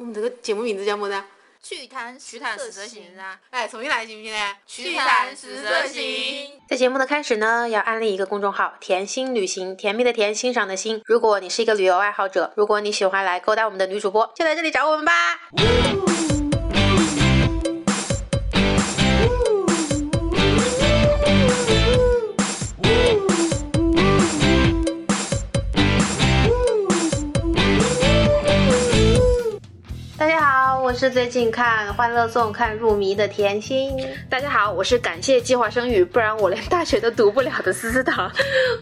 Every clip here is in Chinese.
我们这个节目名字叫么子啊？趣谈趣谈十色行啊，哎，重新来行不行呢？趣谈十色行。在节目的开始呢，要安利一个公众号“甜心旅行”，甜蜜的甜，欣赏的欣。如果你是一个旅游爱好者，如果你喜欢来勾搭我们的女主播，就来这里找我们吧。是最近看《欢乐颂》看入迷的甜心。大家好，我是感谢计划生育，不然我连大学都读不了的思思糖。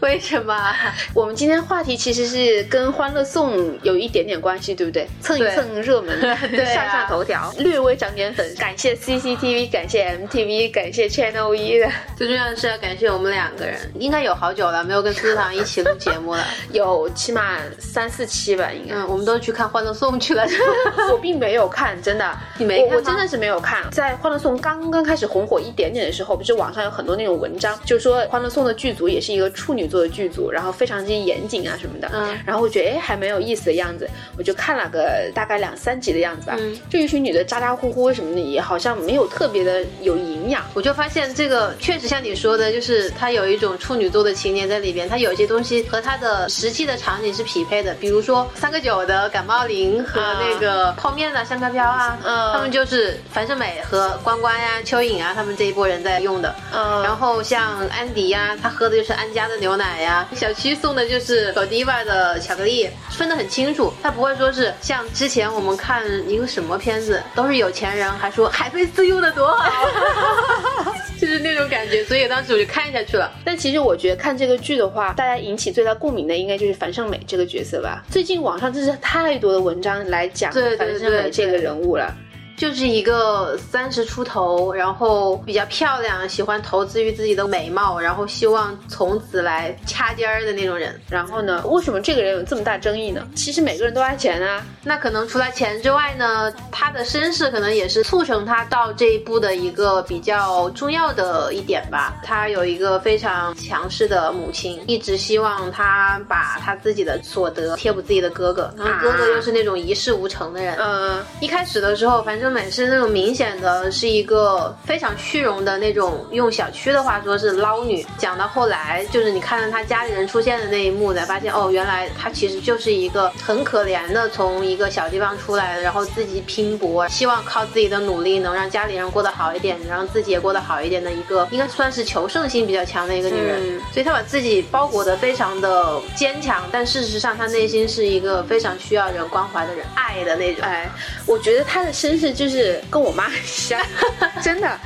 为什么？我们今天话题其实是跟《欢乐颂》有一点点关系，对不对？蹭一蹭热门，对啊上上头条，略微涨点粉。感谢 CCTV，感谢 MTV，感谢 Channel 一的，最重要的是要感谢我们两个人，应该有好久了没有跟思思糖一起录节目了。有起码三四期吧，应该。嗯，我们都去看《欢乐颂》去了。我并没有看，真的，你没看我我真的是没有看。在《欢乐颂》刚刚开始红火一点点的时候，不是网上有很多那种文章，就是说《欢乐颂》的剧组也是一个处女座的剧组，然后非常之严谨啊什么的。嗯然后我觉得哎还蛮有意思的样子，我就看了个大概两三集的样子吧。嗯就一群女的咋咋呼呼什么的，也好像没有特别的有营养。我就发现这个确实像你说的，就是它有一种处女座的情节在里边，它有一些东西和它的实际的场景是匹配的，比如说三个九的感冒灵和那个泡面的香飘飘啊，嗯他们就是樊胜美和关关呀、蚯蚓啊，他们这一波人在用的。嗯然后像安迪呀、他喝的就是安家的牛奶呀，小七送的就是小 Diva 的巧克力，分得很清楚。他不会说是像之前我们看一个什么片子，都是有钱人还说海飞丝用的多好，就是那种感觉。所以当时我就看下去了。但其实我觉得看这个剧的话，大家引起最大共鸣的应该就是樊胜美这个角色吧。最近网上真是太多的文章来讲樊胜美对这个人物了。就是一个三十出头，然后比较漂亮，喜欢投资于自己的美貌，然后希望从此来掐尖儿的那种人。然后呢，为什么这个人有这么大争议呢？其实每个人都爱钱啊。那可能除了钱之外呢，他的身世可能也是促成他到这一步的一个比较重要的一点吧。他有一个非常强势的母亲，一直希望他把他自己的所得贴补自己的哥哥，然后哥哥又是那种一事无成的人。嗯，一开始的时候，樊胜美是那种明显的是一个非常虚荣的那种，用小区的话说是捞女。讲到后来，就是你看到她家里人出现的那一幕，才发现哦，原来她其实就是一个很可怜的，从一个小地方出来的，然后自己拼搏，希望靠自己的努力能让家里人过得好一点，然后自己也过得好一点的一个，应该算是求胜心比较强的一个女人。嗯所以她把自己包裹的非常的坚强，但事实上她内心是一个非常需要人关怀的人，爱的那种。哎，我觉得她的身世就是跟我妈很像，真的。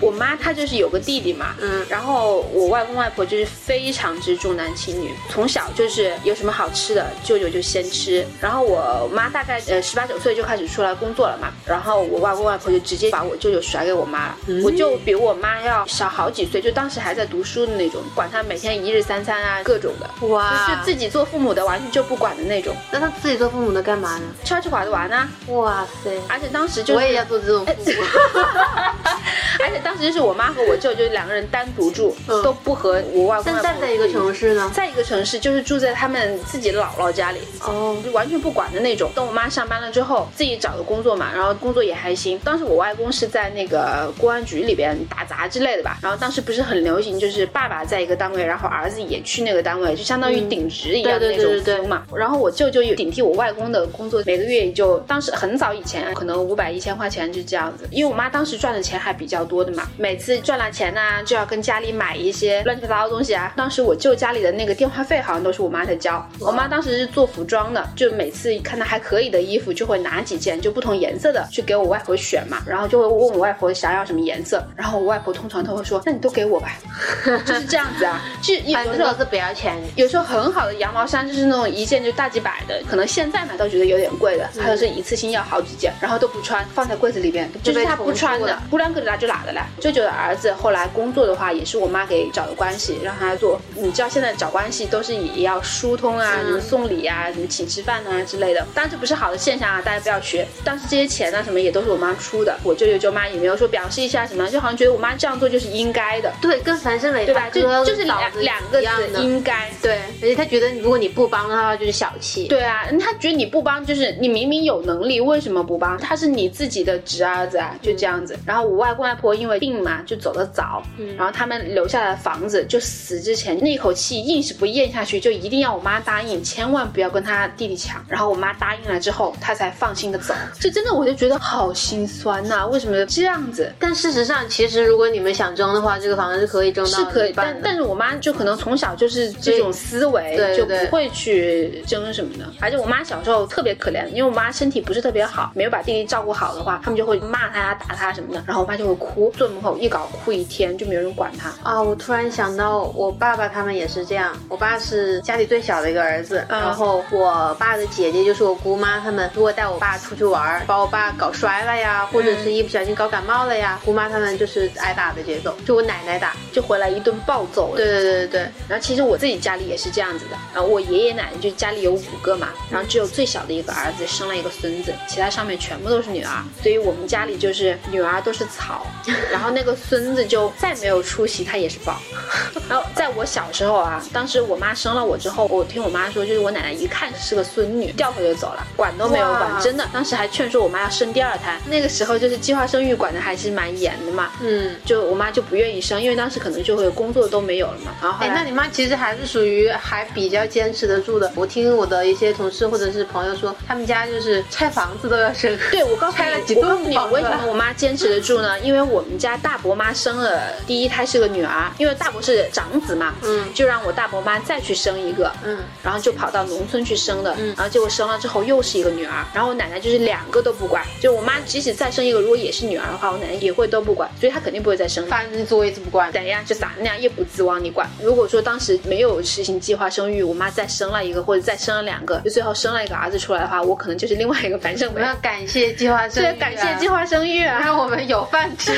我妈她就是有个弟弟嘛，嗯然后我外公外婆就是非常之重男轻女，从小就是有什么好吃的，舅舅就先吃。然后我妈大概呃十八九岁就开始出来工作了嘛，然后我外公外婆就直接把我舅舅甩给我妈了，我就比我妈要小好几岁，就当时还在读书的那种，管他每天一日三餐啊各种的，哇就是自己做父母的完全就不管的那种，那他自己做父母的干嘛呢？吃吃玩的玩啊，哇塞！而且当时就是我也要做这种父母。而且当时就是我妈和我舅就两个人单独住，嗯都不和我外公但外婆在在一个城市呢？在一个城市，就是住在他们自己姥姥家里，哦，就完全不管的那种。等我妈上班了之后，自己找的工作嘛，然后工作也还行。当时我外公是在那个公安局里边打杂之类的吧，然后当时不是很流行，就是爸爸在一个单位，然后儿子也去那个单位，就相当于顶职一样的那种对对对对 feel 嘛。然后我舅舅有顶替我外公的工作，每个月也就当时很早以前，可能五百一千块钱就这样子。因为我妈当时赚的钱还比较多的嘛，每次赚了钱呢、就要跟家里买一些乱七八糟的东西啊。当时我舅家里的那个电话费好像都是我妈在交。我妈当时是做服装的，就每次看到还可以的衣服，就会拿几件就不同颜色的去给我外婆选嘛，然后就会问我外婆想要什么颜色，然后我外婆通常都会说，那你都给我吧，就是这样子啊。就有时候不要钱。有时候很好的羊毛衫就是那种一件就大几百的，可能现在买都觉得有点贵的，还有是一次性要好几件，然后都不穿，放在柜子里边，就是他不穿的不两个拿就拿打的啦。舅舅的儿子后来工作的话，也是我妈给找的关系，让他做。你知道现在找关系都是也要疏通啊，什么送礼啊，什么请吃饭啊之类的。当然这不是好的现象啊，大家不要学。但是这些钱呢，什么也都是我妈出的，我舅舅舅妈也没有说表示一下什么，就好像觉得我妈这样做就是应该的。对，跟樊胜美对吧？就就是两两两个字，应该。对，而且他觉得如果你不帮他的话，就是小气。对啊，他觉得你不帮，就是你明明有能力，为什么不帮？他是你自己的侄儿子啊，就这样子。然后我外公外婆因为病嘛，就走得早，然后他们留下来的房子，就死之前那口气硬是不咽下去，就一定要我妈答应，千万不要跟他弟弟抢。然后我妈答应了之后，他才放心的走。这真的我就觉得好心酸呐，为什么这样子？但事实上，其实如果你们想争的话，这个房子是可以争到，是可以。但但是我妈就可能从小就是这种思维，就不会去争什么的。而且我妈小时候特别可怜，因为我妈身体不是特别好，没有把弟弟照顾好的话，他们就会骂他呀、打他什么的。然后我妈就会哭，坐门口一搞哭一天，就没有人管他。啊，我突然想到，我爸爸他们也是这样。我爸是家里最小的一个儿子，然后我爸的姐姐就是我姑妈，他们如果带我爸出去玩，把我爸搞摔了呀，或者是一不小心搞感冒了呀，姑妈他们就是挨打的节奏，就我奶奶打，就回来一顿暴揍。对对对对对。然后其实我自己家里也是这样子的，然后我爷爷奶奶就家里有五个嘛，然后只有最小的一个儿子生了一个孙子，其他上面全部都是女儿，所以我们家里就是女儿都是草，然后那个孙子就再没有出息，他也是宝。然后在我小时候啊，当时我妈生了我之后，我听我妈说，就是我奶奶一看是个孙女，掉头就走了，管都没有管，真的。当时还劝说我妈要生第二胎，那个时候就是计划生育管的还是蛮严的嘛，嗯，就我妈就不愿意生，因为当时可能就会工作都没有了嘛。然后，哎，那你妈其实还是属于还比较坚持得住的。我听我的一些同事或者是朋友说，他们家就是拆房子都要生。对，我告诉你，我告诉你。为什么我妈坚持得住呢？因为我们家大伯妈生了第一胎是个女儿，因为大伯是长子嘛，嗯，就让我大伯妈再去生一个，嗯，然后就跑到农村去生的，嗯，然后结果生了之后又是一个女儿，然后我奶奶就是两个都不管，就我妈即使再生一个，如果也是女儿的话，我奶奶也会都不管，所以她肯定不会再生。反正做一次不管，怎样就咋那样，一不自往你管。如果说当时没有实行计划生育，我妈再生了一个或者再生了两个，就最后生了一个儿子出来的话，我可能就是另外一个樊胜美。要感谢计划生育，感谢计划生育，让我们有饭吃。啊，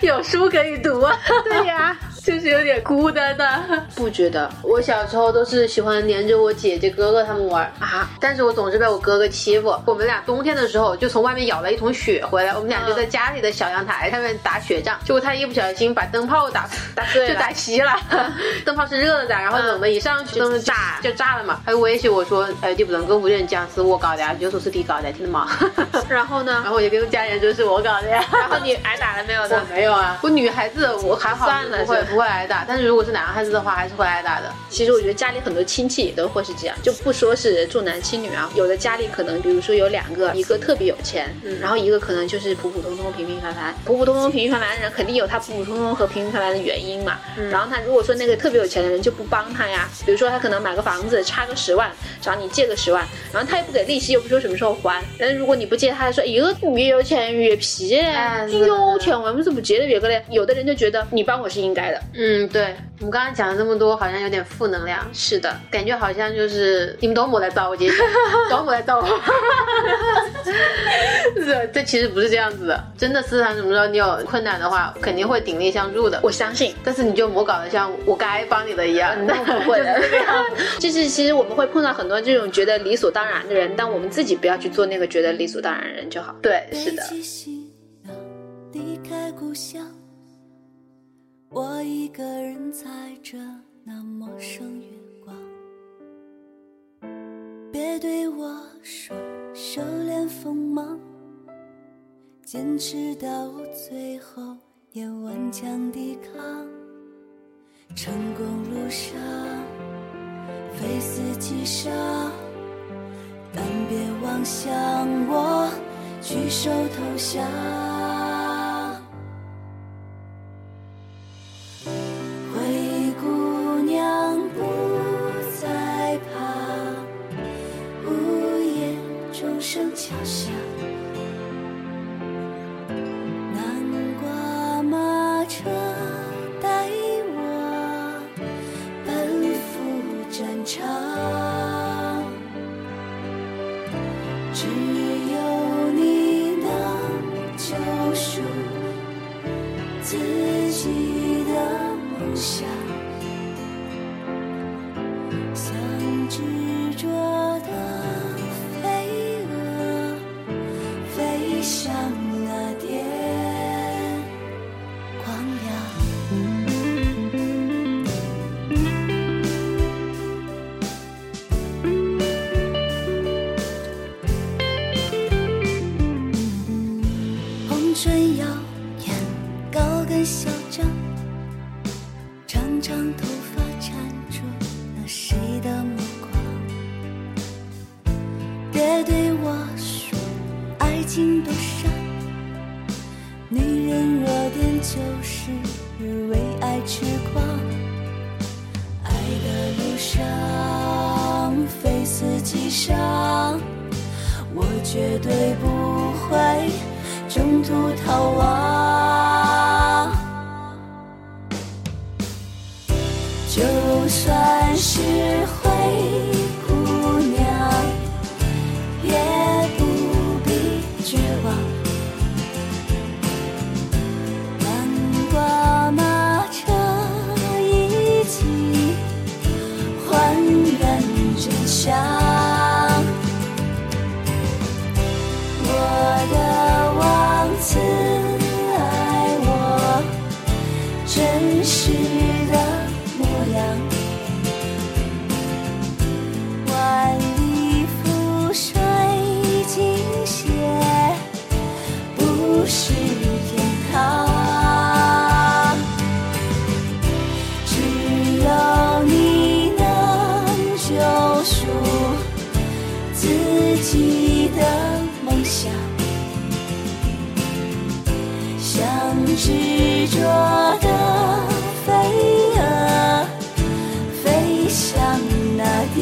有书可以读啊。对呀。就是有点孤单的，不觉得？我小时候都是喜欢黏着我姐姐哥哥他们玩啊，但是我总是被我哥哥欺负。我们俩冬天的时候就从外面舀了一桶雪回来，我们俩就在家里的小阳台上面打雪仗。结果他一不小心把灯泡打打碎了，就打熄了。灯泡是热的，然后冷的一上去灯炸就炸了嘛。他就威胁我说：“哎，你不能跟屋里人讲是我搞的呀，就说是你搞的，听到吗？” 然后呢？然后我就跟家人说是我搞的呀。然后你挨打了没有？我没有啊，我女孩子我还好，算了，不会不会挨打。但是如果是男孩子的话，还是会挨打的。其实我觉得家里很多亲戚也都会是这样，就不说是重男轻女啊，有的家里可能比如说有两个，一个特别有钱，然后一个可能就是普普通通、平平凡凡。普普通通、平平凡凡的人肯定有他普普通通和平平凡凡的原因嘛。然后他如果说那个特别有钱的人就不帮他呀，比如说他可能买个房子差个十万，找你借个十万，然后他又不给利息，又不说什么时候还。但是如果你不借，他还说一个越有钱越皮嘞，有钱为什么不借的越个嘞？有的人就觉得你帮我是应该的。嗯，对。我们刚刚讲了这么多，好像有点负能量。是的，感觉好像就是你们都没来找我姐姐，都没来找我。是，这其实不是这样子的。真的，世上什么时候你有困难的话，肯定会鼎力相助的。我相信。但是你就莫搞得像我该帮你的一样，那不会的。就是其实我们会碰到很多这种觉得理所当然的人，但我们自己不要去做那个觉得理所当然的人就好。对，是的。我一个人踩着那陌生月光，别对我说收敛锋芒，坚持到最后也顽强抵抗。成功路上非死即伤，但别妄想我举手投降。只有你能救赎自己的梦想。心多伤，女人弱点就是为爱痴狂。爱的路上非死即伤，我绝对不会中途逃亡。就算是灰想。我的王子爱我真实执着的飞蛾，飞向那点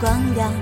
光亮。